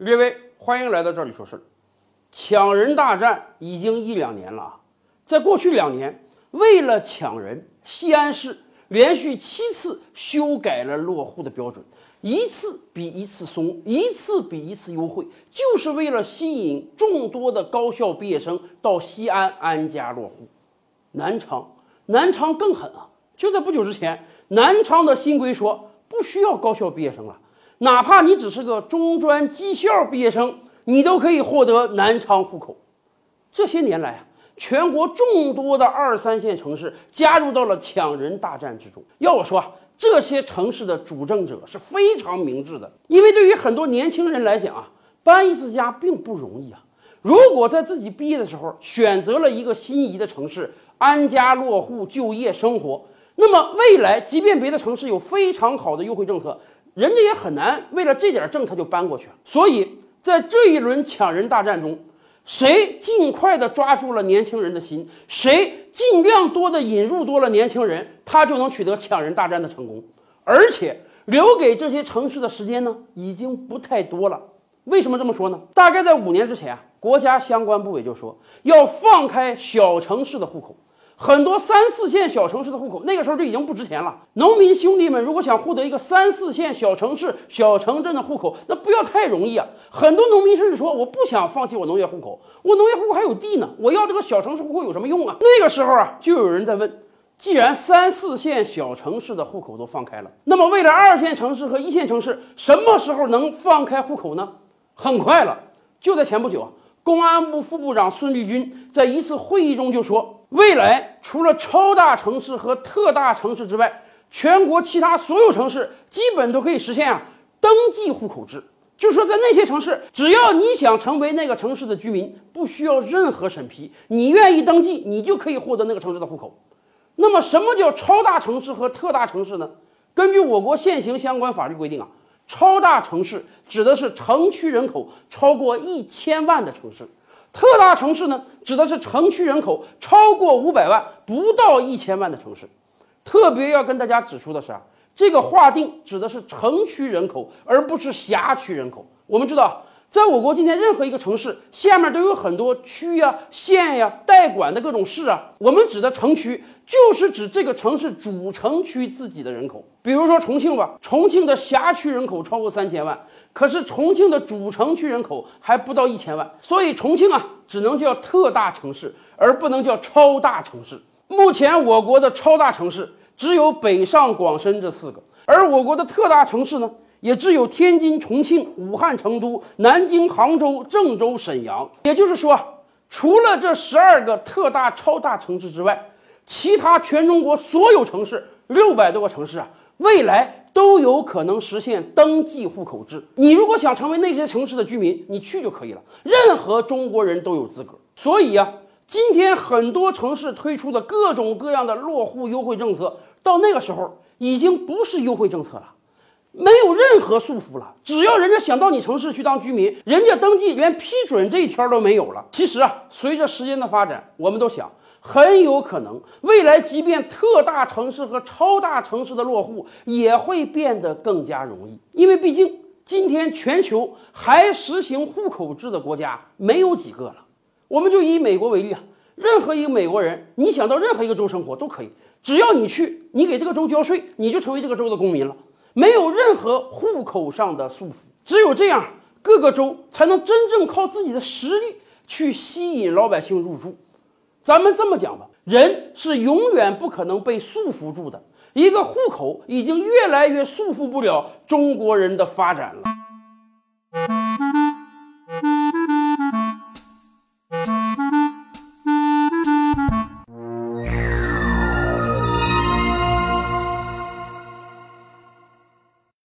列位，欢迎来到这里说事儿。抢人大战已经一两年了啊，在过去两年，为了抢人，西安市连续七次修改了落户的标准，一次比一次松，一次比一次优惠，就是为了吸引众多的高校毕业生到西安安家落户。南昌，南昌更狠啊！就在不久之前，南昌的新规说不需要高校毕业生了，哪怕你只是个中专技校毕业生。你都可以获得南昌户口。这些年来啊，全国众多的二三线城市加入到了抢人大战之中。要我说啊，这些城市的主政者是非常明智的，因为对于很多年轻人来讲啊，搬一次家并不容易啊。如果在自己毕业的时候选择了一个心仪的城市安家落户、就业生活，那么未来即便别的城市有非常好的优惠政策，人家也很难为了这点政策就搬过去。所以。在这一轮抢人大战中，谁尽快的抓住了年轻人的心，谁尽量多的引入多了年轻人，他就能取得抢人大战的成功。而且留给这些城市的时间呢，已经不太多了。为什么这么说呢？大概在五年之前啊，国家相关部委就说要放开小城市的户口。很多三四线小城市的户口，那个时候就已经不值钱了。农民兄弟们如果想获得一个三四线小城市、小城镇的户口，那不要太容易啊。很多农民甚至说：“我不想放弃我农业户口，我农业户口还有地呢，我要这个小城市户口有什么用啊？”那个时候啊，就有人在问：既然三四线小城市的户口都放开了，那么未来二线城市和一线城市什么时候能放开户口呢？很快了，就在前不久啊。公安部副部长孙立军在一次会议中就说，未来除了超大城市和特大城市之外，全国其他所有城市基本都可以实现啊登记户口制。就是说在那些城市，只要你想成为那个城市的居民，不需要任何审批，你愿意登记，你就可以获得那个城市的户口。那么，什么叫超大城市和特大城市呢？根据我国现行相关法律规定啊。超大城市指的是城区人口超过一千万的城市，特大城市呢，指的是城区人口超过五百万不到一千万的城市。特别要跟大家指出的是啊，这个划定指的是城区人口，而不是辖区人口。我们知道。在我国今天，任何一个城市下面都有很多区呀、县呀、代管的各种市啊。我们指的城区，就是指这个城市主城区自己的人口。比如说重庆吧，重庆的辖区人口超过三千万，可是重庆的主城区人口还不到一千万，所以重庆啊，只能叫特大城市，而不能叫超大城市。目前我国的超大城市只有北上广深这四个，而我国的特大城市呢？也只有天津、重庆、武汉、成都、南京、杭州、郑州、沈阳。也就是说，除了这十二个特大、超大城市之外，其他全中国所有城市六百多个城市啊，未来都有可能实现登记户口制。你如果想成为那些城市的居民，你去就可以了。任何中国人都有资格。所以呀，今天很多城市推出的各种各样的落户优惠政策，到那个时候已经不是优惠政策了。没有任何束缚了，只要人家想到你城市去当居民，人家登记连批准这一条都没有了。其实啊，随着时间的发展，我们都想，很有可能未来即便特大城市和超大城市的落户也会变得更加容易，因为毕竟今天全球还实行户口制的国家没有几个了。我们就以美国为例啊，任何一个美国人，你想到任何一个州生活都可以，只要你去，你给这个州交税，你就成为这个州的公民了。没有任何户口上的束缚，只有这样，各个州才能真正靠自己的实力去吸引老百姓入住。咱们这么讲吧，人是永远不可能被束缚住的。一个户口已经越来越束缚不了中国人的发展了。